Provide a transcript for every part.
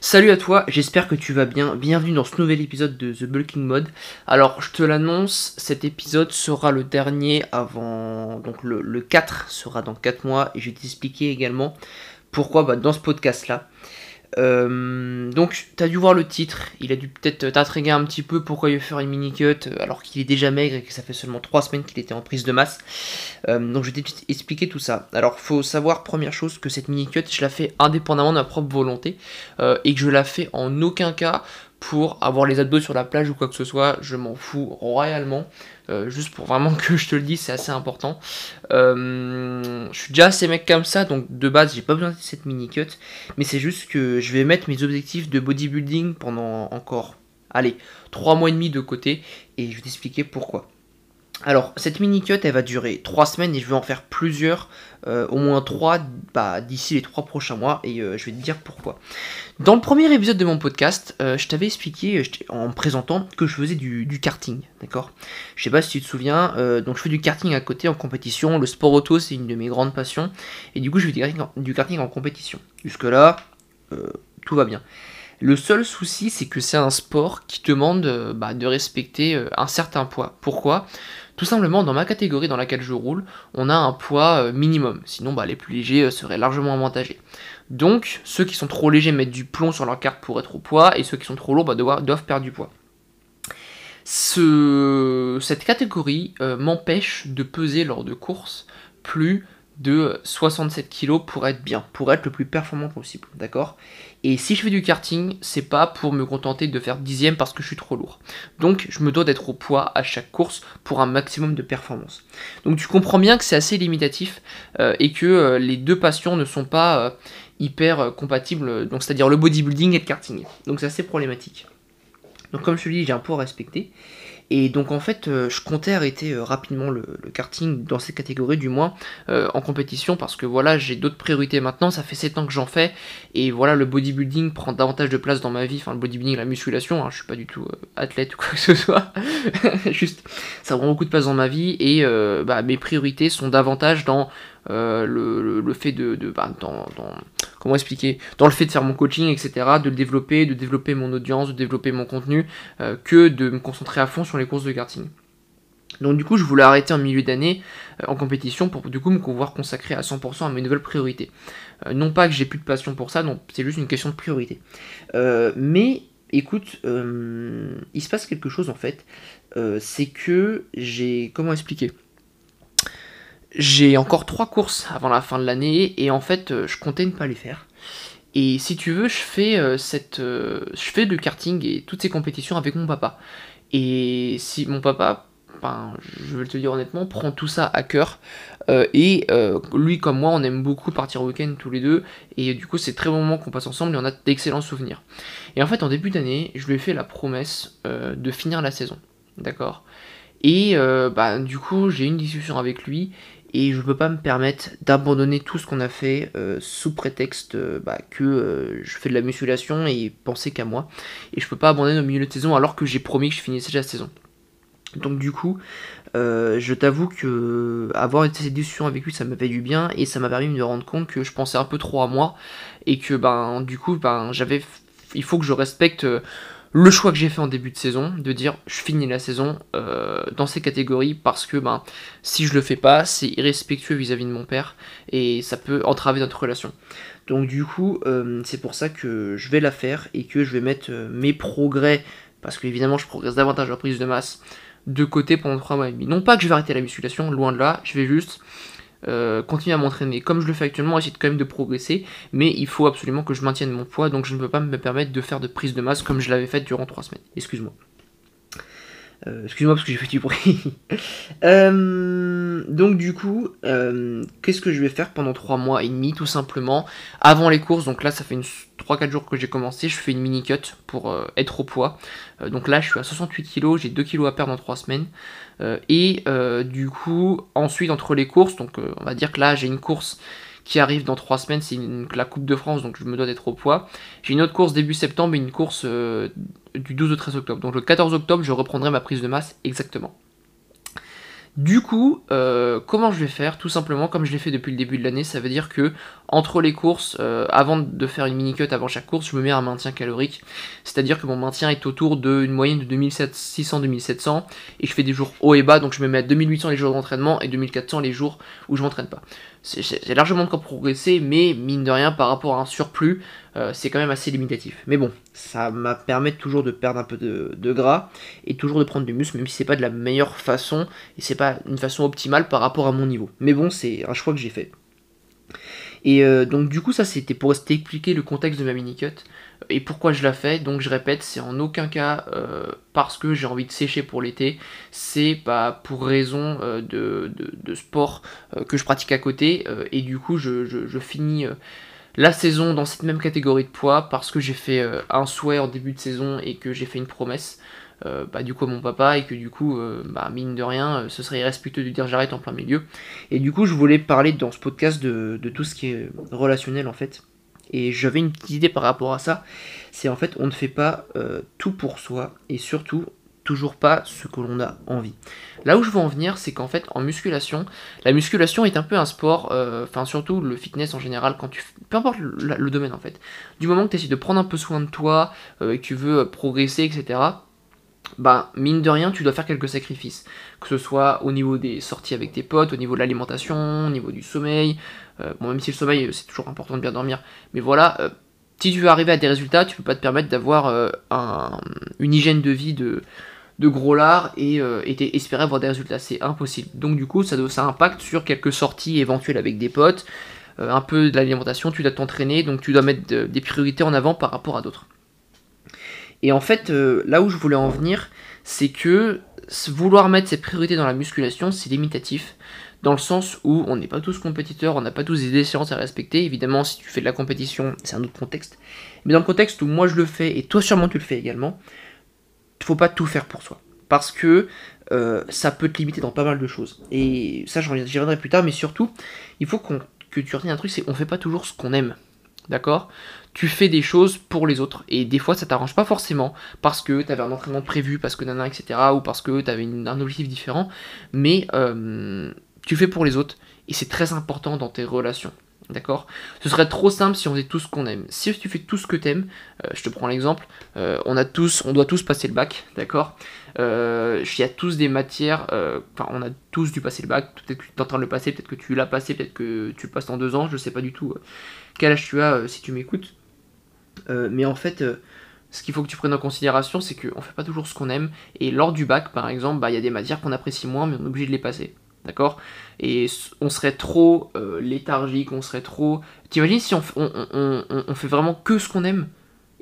Salut à toi, j'espère que tu vas bien. Bienvenue dans ce nouvel épisode de The Bulking Mode. Alors, je te l'annonce, cet épisode sera le dernier avant. Donc, le, 4 sera dans 4 mois et je vais t'expliquer également pourquoi bah, dans ce podcast là. Euh, donc, tu as dû voir le titre, il a dû peut-être t'intriguer un petit peu pourquoi il veut faire une mini-cut euh, alors qu'il est déjà maigre et que ça fait seulement 3 semaines qu'il était en prise de masse. Euh, donc, je vais t'expliquer tout ça. Alors, faut savoir, première chose, que cette mini-cut, je la fais indépendamment de ma propre volonté et que je la fais en aucun cas pour avoir les abdos sur la plage ou quoi que ce soit, je m'en fous royalement. Euh, juste pour vraiment que je te le dise, c'est assez important. Euh, je suis déjà assez mec comme ça, donc de base, j'ai pas besoin de cette mini cut. Mais c'est juste que je vais mettre mes objectifs de bodybuilding pendant encore, allez, 3 mois et demi de côté. Et je vais t'expliquer pourquoi. Alors, cette mini cut, elle va durer 3 semaines et je vais en faire plusieurs, euh, au moins 3 bah, d'ici les 3 prochains mois et je vais te dire pourquoi. Dans le premier épisode de mon podcast, euh, je t'avais expliqué euh, en me présentant que je faisais du, karting, d'accord? Je sais pas si tu te souviens, euh, donc je fais du karting à côté en compétition. Le sport auto, c'est une de mes grandes passions. Et du coup, je fais du karting en, compétition. Jusque-là, tout va bien. Le seul souci, c'est que c'est un sport qui demande bah, de respecter un certain poids. Pourquoi? Tout simplement, dans ma catégorie dans laquelle je roule, on a un poids minimum. Sinon, bah, les plus légers seraient largement avantagés. Donc, ceux qui sont trop légers mettent du plomb sur leur carte pour être au poids, et ceux qui sont trop lourds bah, doivent, perdre du poids. cette catégorie euh, m'empêche de peser lors de courses plus de 67 kg pour être bien, pour être le plus performant possible, d'accord? Et si je fais du karting, c'est pas pour me contenter de faire dixième parce que je suis trop lourd. Donc je me dois d'être au poids à chaque course pour un maximum de performance. Donc tu comprends bien que c'est assez limitatif euh, et que euh, les deux passions ne sont pas hyper euh, compatible, donc c'est-à-dire le bodybuilding et le karting. Donc c'est assez problématique. Donc comme je te dis, j'ai un poids à respecter. Et donc en fait, euh, je comptais arrêter euh, rapidement le, karting dans cette catégorie, du moins en compétition, parce que voilà, j'ai d'autres priorités maintenant. Ça fait 7 ans que j'en fais, et voilà, le bodybuilding prend davantage de place dans ma vie. Enfin, le bodybuilding, la musculation, hein, je suis pas du tout athlète ou quoi que ce soit. Juste, ça prend beaucoup de place dans ma vie, et bah, mes priorités sont davantage dans le, fait de, bah, comment expliquer, dans le fait de faire mon coaching, etc., de le développer, de développer mon audience, de développer mon contenu, euh, que de me concentrer à fond sur les courses de karting. Donc du coup, je voulais arrêter en milieu d'année euh, en compétition pour du coup me pouvoir consacrer à 100% à mes nouvelles priorités. Euh, non pas que j'ai plus de passion pour ça, non, c'est juste une question de priorité. mais écoute, il se passe quelque chose en fait. c'est que j'ai... Comment expliquer? J'ai encore trois courses avant la fin de l'année et en fait euh, je comptais ne pas les faire. Et si tu veux, je fais euh, cette, euh, je fais le karting et toutes ces compétitions avec mon papa. Et si mon papa, ben, je vais te dire honnêtement, prend tout ça à cœur. et lui comme moi, on aime beaucoup partir au week-end tous les deux. Et du coup, c'est très bon moment qu'on passe ensemble et on a d'excellents souvenirs. Et en fait, en début d'année, je lui ai fait la promesse de finir la saison. D'accord? Et bah, du coup, j'ai eu une discussion avec lui et je ne peux pas me permettre d'abandonner tout ce qu'on a fait euh, sous prétexte euh, bah, que euh, je fais de la musculation et penser qu'à moi. Et je peux pas abandonner au milieu de saison alors que j'ai promis que je finissais la saison. Donc du coup, je t'avoue que avoir été cette discussion avec lui, ça m'a fait du bien et ça m'a permis de me rendre compte que je pensais un peu trop à moi et que ben du coup, ben j'avais, il faut que je respecte le choix que j'ai fait en début de saison, de dire je finis la saison euh, dans ces catégories parce que ben, si je le fais pas, c'est irrespectueux vis-à-vis de mon père et ça peut entraver notre relation. Donc du coup, euh, c'est pour ça que je vais la faire et que je vais mettre euh, mes progrès, parce que évidemment je progresse davantage en prise de masse, de côté pendant 3 mois et demi. Non pas que je vais arrêter la musculation, loin de là, je vais juste euh, continuer à m'entraîner comme je le fais actuellement, essayer quand même de progresser, mais il faut absolument que je maintienne mon poids, donc je ne peux pas me permettre de faire de prise de masse comme je l'avais fait durant 3 semaines. Excuse-moi. Euh, excuse-moi parce que j'ai fait du bruit. Euh, donc du coup, euh, qu'est-ce que je vais faire pendant 3 mois et demi tout simplement Avant les courses, donc là ça fait 3-4 jours que j'ai commencé, je fais une mini cut pour être au poids. donc là je suis à 68 kg, j'ai 2 kg à perdre en 3 semaines. et du coup, ensuite entre les courses, donc on va dire que là j'ai une course qui arrive dans 3 semaines, c'est la Coupe de France, donc je me dois d'être au poids. J'ai une autre course début septembre et une course euh, du 12 au 13 octobre. Donc le 14 octobre, je reprendrai ma prise de masse exactement. Du coup, euh, comment je vais faire Tout simplement comme je l'ai fait depuis le début de l'année, ça veut dire que entre les courses, euh, avant de faire une mini cut avant chaque course, je me mets un maintien calorique. C'est-à-dire que mon maintien est autour d'une moyenne de 2600-2700 et je fais des jours haut et bas, donc je me mets à 2800 les jours d'entraînement et 2400 les jours où je m'entraîne pas. C'est largement de quoi progresser, mais mine de rien, par rapport à un surplus, euh, c'est quand même assez limitatif. Mais bon, ça m'a permis toujours de perdre un peu de, gras et toujours de prendre du muscle, même si c'est pas de la meilleure façon et c'est pas une façon optimale par rapport à mon niveau. Mais bon, c'est un choix que j'ai fait. Et euh, donc du coup ça c'était pour expliquer le contexte de ma mini cut et pourquoi je la fais. Donc je répète, c'est en aucun cas euh, parce que j'ai envie de sécher pour l'été, c'est pas pour raison euh, de, sport que je pratique à côté et du coup je, finis la saison dans cette même catégorie de poids parce que j'ai fait un souhait en début de saison et que j'ai fait une promesse. Euh, bah, du coup mon papa et que du coup, euh, bah, mine de rien, euh, ce serait irrespectueux de dire j'arrête en plein milieu. Et du coup, je voulais parler dans ce podcast de, tout ce qui est relationnel en fait. Et j'avais une petite idée par rapport à ça. C'est en fait, on ne fait pas tout pour soi et surtout toujours pas ce que l'on a envie. Là où je veux en venir, c'est qu'en fait, en musculation, la musculation est un peu un sport, enfin surtout le fitness en général, quand tu, peu importe le, le domaine en fait, du moment que tu essaies de prendre un peu soin de toi, et que tu veux progresser, etc., bah mine de rien, tu dois faire quelques sacrifices. Que ce soit au niveau des sorties avec tes potes, au niveau de l'alimentation, au niveau du sommeil. Euh, bon, même si le sommeil, c'est toujours important de bien dormir. Mais voilà, euh, si tu veux arriver à des résultats, tu peux pas te permettre d'avoir euh, une hygiène de vie de, gros lard et, et espérer avoir des résultats. C'est impossible. Donc du coup, ça, ça impacte sur quelques sorties éventuelles avec des potes. un peu de l'alimentation, tu dois t'entraîner, donc tu dois mettre des priorités en avant par rapport à d'autres. Et en fait, euh, là où je voulais en venir, c'est que vouloir mettre ses priorités dans la musculation, c'est limitatif. Dans le sens où on n'est pas tous compétiteurs, on n'a pas tous des échéances à respecter. Évidemment, si tu fais de la compétition, c'est un autre contexte. Mais dans le contexte où moi je le fais, et toi sûrement tu le fais également, il faut pas tout faire pour soi. Parce que euh, ça peut te limiter dans pas mal de choses. Et ça, j'y reviendrai plus tard, mais surtout, il faut que tu retiennes un truc, c'est qu'on fait pas toujours ce qu'on aime. D'accord? Tu fais des choses pour les autres. Et des fois, ça t'arrange pas forcément parce que tu avais un entraînement prévu, parce que nana, etc. Ou parce que tu avais un objectif différent. Mais euh, tu fais pour les autres. Et c'est très important dans tes relations. D'accord? Ce serait trop simple si on faisait tout ce qu'on aime. Si tu fais tout ce que t'aimes, euh, je te prends l'exemple, euh, on a tous, on doit tous passer le bac, d'accord? Il y a tous des matières, enfin on a tous dû passer le bac, peut-être que tu es en train de le passer, peut-être que tu l'as passé, peut-être que tu le passes dans deux ans, je sais pas du tout quel âge tu as si tu m'écoutes. mais en fait, ce qu'il faut que tu prennes en considération, c'est qu'on fait pas toujours ce qu'on aime, et lors du bac par exemple, bah, il y a des matières qu'on apprécie moins, mais on est obligé de les passer. D'accord? Et on serait trop euh, léthargique, on serait trop. T'imagines si on, on, fait vraiment que ce qu'on aime?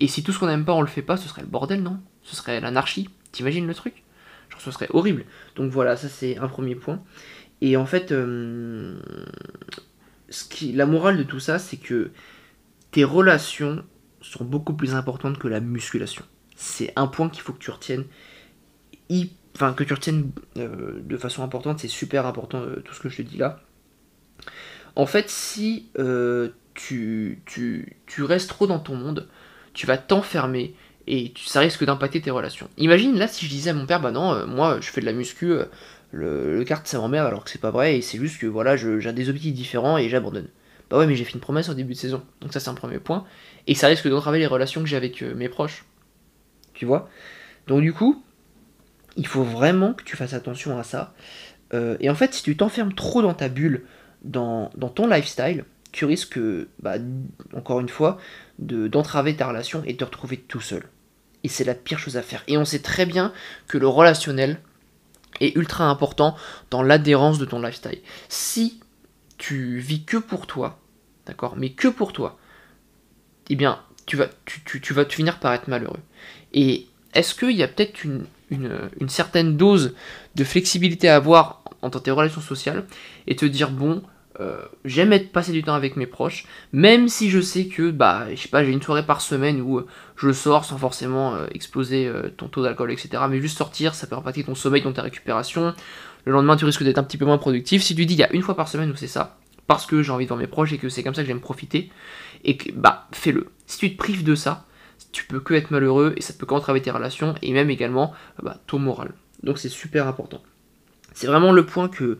Et si tout ce qu'on aime pas, on le fait pas, ce serait le bordel, non? Ce serait l'anarchie. T'imagines le truc? Genre, ce serait horrible. Donc voilà, ça c'est un premier point. Et en fait, euh, la morale de tout ça, c'est que tes relations sont beaucoup plus importantes que la musculation. C'est un point qu'il faut que tu retiennes enfin que tu retiennes euh, de façon importante, c'est super important euh, tout ce que je te dis là. En fait, si euh, tu, restes trop dans ton monde, tu vas t'enfermer et ça risque d'impacter tes relations. Imagine là si je disais à mon père, bah non, moi je fais de la muscu, le, le kart ça m'emmerde alors que c'est pas vrai et c'est juste que voilà, j'ai des objectifs différents et j'abandonne. Bah ouais, mais j'ai fait une promesse au début de saison, donc ça c'est un premier point. Et ça risque d'entraver les relations que j'ai avec mes proches. Tu vois? Donc du coup, il faut vraiment que tu fasses attention à ça. Euh, et en fait, si tu t'enfermes trop dans ta bulle, dans, ton lifestyle, tu risques, bah, encore une fois, d'entraver ta relation et de te retrouver tout seul. Et c'est la pire chose à faire. Et on sait très bien que le relationnel est ultra important dans l'adhérence de ton lifestyle. Si tu vis que pour toi, d'accord, mais que pour toi, eh bien, tu vas, tu, finir par être malheureux. Et est-ce qu'il y a peut-être une, une, certaine dose de flexibilité à avoir entre tes relations sociales et te dire bon, euh, j'aime être passer du temps avec mes proches, même si je sais que bah je sais pas j'ai une soirée par semaine où euh, je sors sans forcément euh, exploser ton taux d'alcool etc. Mais juste sortir, ça peut impacter ton sommeil, ton ta récupération. Le lendemain tu risques d'être un petit peu moins productif. Si tu dis il y a une fois par semaine où c'est ça, parce que j'ai envie de voir mes proches et que c'est comme ça que j'aime profiter, et que bah fais-le. Si tu te prives de ça, tu peux que être malheureux et ça peut qu'entraver tes relations et même également bah, ton moral. Donc c'est super important. C'est vraiment le point que,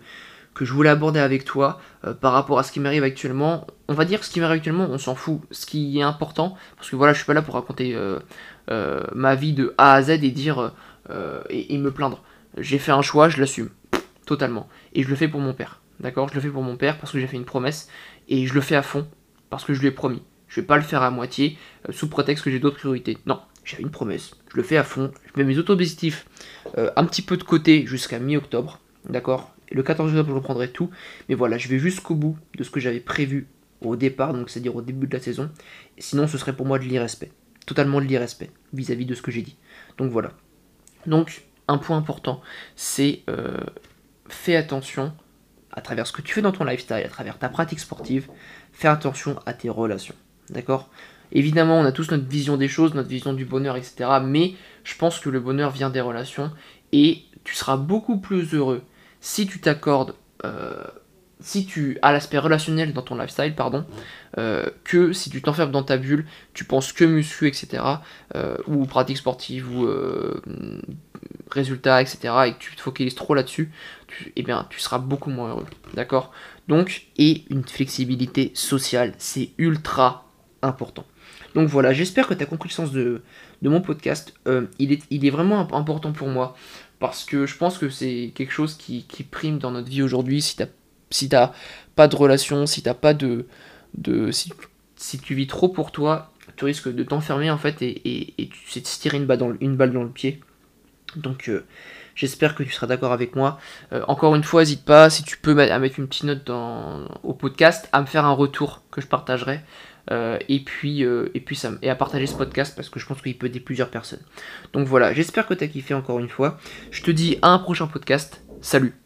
que je voulais aborder avec toi euh, par rapport à ce qui m'arrive actuellement. On va dire ce qui m'arrive actuellement, on s'en fout. Ce qui est important, parce que voilà, je suis pas là pour raconter euh, euh, ma vie de A à Z et dire et, me plaindre. J'ai fait un choix, je l'assume totalement. Et je le fais pour mon père. D'accord? Je le fais pour mon père parce que j'ai fait une promesse et je le fais à fond parce que je lui ai promis. Je vais pas le faire à moitié sous prétexte que j'ai d'autres priorités. Non, j'ai une promesse. Je le fais à fond. Je mets mes auto-objectifs un petit peu de côté jusqu'à mi-octobre. D'accord? Le 14 octobre, je reprendrai tout. Mais voilà, je vais jusqu'au bout de ce que j'avais prévu au départ, donc c'est-à-dire au début de la saison. Sinon, ce serait pour moi de l'irrespect. Totalement de l'irrespect vis-à-vis de ce que j'ai dit. Donc voilà. Donc, un point important, c'est euh, fais attention à travers ce que tu fais dans ton lifestyle, à travers ta pratique sportive, fais attention à tes relations. D'accord? Évidemment, on a tous notre vision des choses, notre vision du bonheur, etc. Mais je pense que le bonheur vient des relations et tu seras beaucoup plus heureux si tu t'accordes, euh, si tu as l'aspect relationnel dans ton lifestyle, pardon, euh, que si tu t'enfermes dans ta bulle, tu penses que muscu, etc., euh, ou pratique sportive, ou résultats, etc., et que tu te focalises trop là-dessus, eh bien, tu seras beaucoup moins heureux, d'accord? Donc, et une flexibilité sociale, c'est ultra important. Donc voilà, j'espère que tu as compris le sens de, mon podcast. il, est, il est vraiment important pour moi parce que je pense que c'est quelque chose qui, prime dans notre vie aujourd'hui. Si t'as si pas de relation, si t'as pas de, de si, tu vis trop pour toi, tu risques de t'enfermer en fait et, et, tu te tirer une balle dans, une balle dans le pied. Donc euh, j'espère que tu seras d'accord avec moi. Euh, encore une fois, n'hésite pas, si tu peux à mettre une petite note dans, au podcast, à me faire un retour que je partagerai. Euh, et puis, euh, et, puis ça, et à partager ce podcast parce que je pense qu'il peut aider plusieurs personnes. Donc voilà, j'espère que tu as kiffé encore une fois. Je te dis à un prochain podcast. Salut